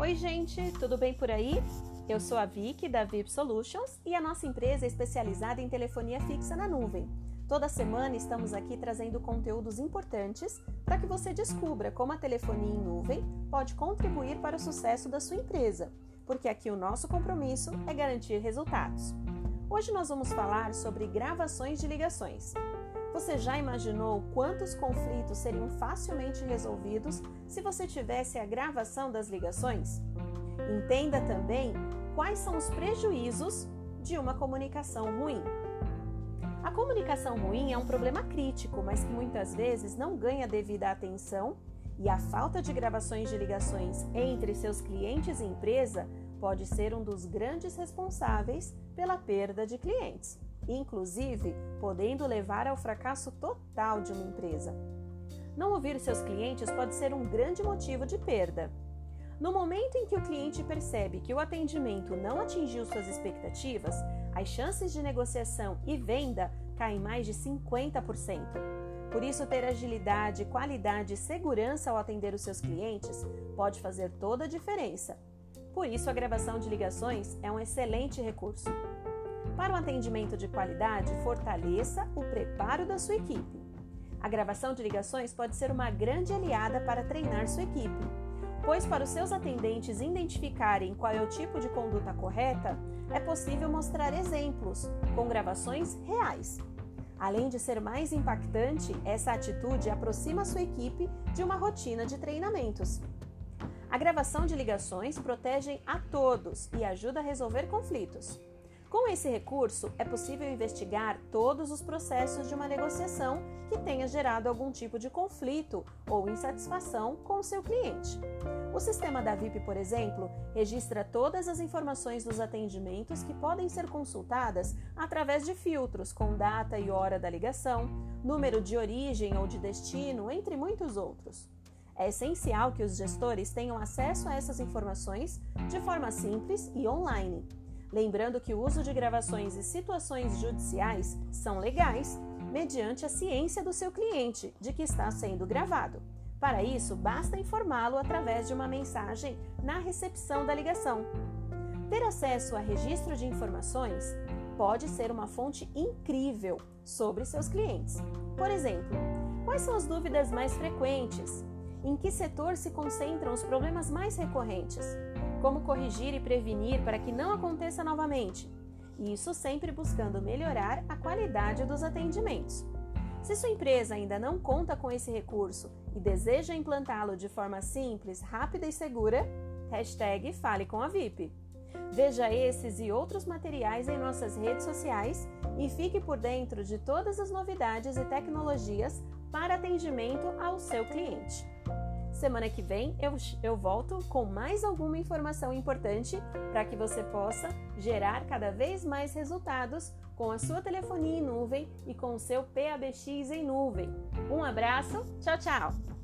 Oi, gente, tudo bem por aí? Eu sou a Vicky da VIP Solutions e a nossa empresa é especializada em telefonia fixa na nuvem. Toda semana estamos aqui trazendo conteúdos importantes para que você descubra como a telefonia em nuvem pode contribuir para o sucesso da sua empresa, porque aqui o nosso compromisso é garantir resultados. Hoje nós vamos falar sobre gravações de ligações. Você já imaginou quantos conflitos seriam facilmente resolvidos se você tivesse a gravação das ligações? Entenda também quais são os prejuízos de uma comunicação ruim. A comunicação ruim é um problema crítico, mas que muitas vezes não ganha devida atenção, e a falta de gravações de ligações entre seus clientes e empresa pode ser um dos grandes responsáveis pela perda de clientes inclusive podendo levar ao fracasso total de uma empresa. Não ouvir seus clientes pode ser um grande motivo de perda. No momento em que o cliente percebe que o atendimento não atingiu suas expectativas, as chances de negociação e venda caem mais de 50%. Por isso, ter agilidade, qualidade e segurança ao atender os seus clientes pode fazer toda a diferença. Por isso, a gravação de ligações é um excelente recurso. Para o atendimento de qualidade, fortaleça o preparo da sua equipe. A gravação de ligações pode ser uma grande aliada para treinar sua equipe, pois para os seus atendentes identificarem qual é o tipo de conduta correta, é possível mostrar exemplos com gravações reais. Além de ser mais impactante, essa atitude aproxima sua equipe de uma rotina de treinamentos. A gravação de ligações protege a todos e ajuda a resolver conflitos. Com esse recurso, é possível investigar todos os processos de uma negociação que tenha gerado algum tipo de conflito ou insatisfação com o seu cliente. O sistema da VIP, por exemplo, registra todas as informações dos atendimentos que podem ser consultadas através de filtros com data e hora da ligação, número de origem ou de destino, entre muitos outros. É essencial que os gestores tenham acesso a essas informações de forma simples e online Lembrando que o uso de gravações e situações judiciais são legais, mediante a ciência do seu cliente de que está sendo gravado. Para isso, basta informá-lo através de uma mensagem na recepção da ligação. Ter acesso a registro de informações pode ser uma fonte incrível sobre seus clientes. Por exemplo, quais são as dúvidas mais frequentes? Em que setor se concentram os problemas mais recorrentes? Como corrigir e prevenir para que não aconteça novamente. Isso sempre buscando melhorar a qualidade dos atendimentos. Se sua empresa ainda não conta com esse recurso e deseja implantá-lo de forma simples, rápida e segura, hashtag Fale com a VIP. Veja esses e outros materiais em nossas redes sociais e fique por dentro de todas as novidades e tecnologias para atendimento ao seu cliente. Semana que vem eu, eu volto com mais alguma informação importante para que você possa gerar cada vez mais resultados com a sua telefonia em nuvem e com o seu PABX em nuvem. Um abraço, tchau, tchau!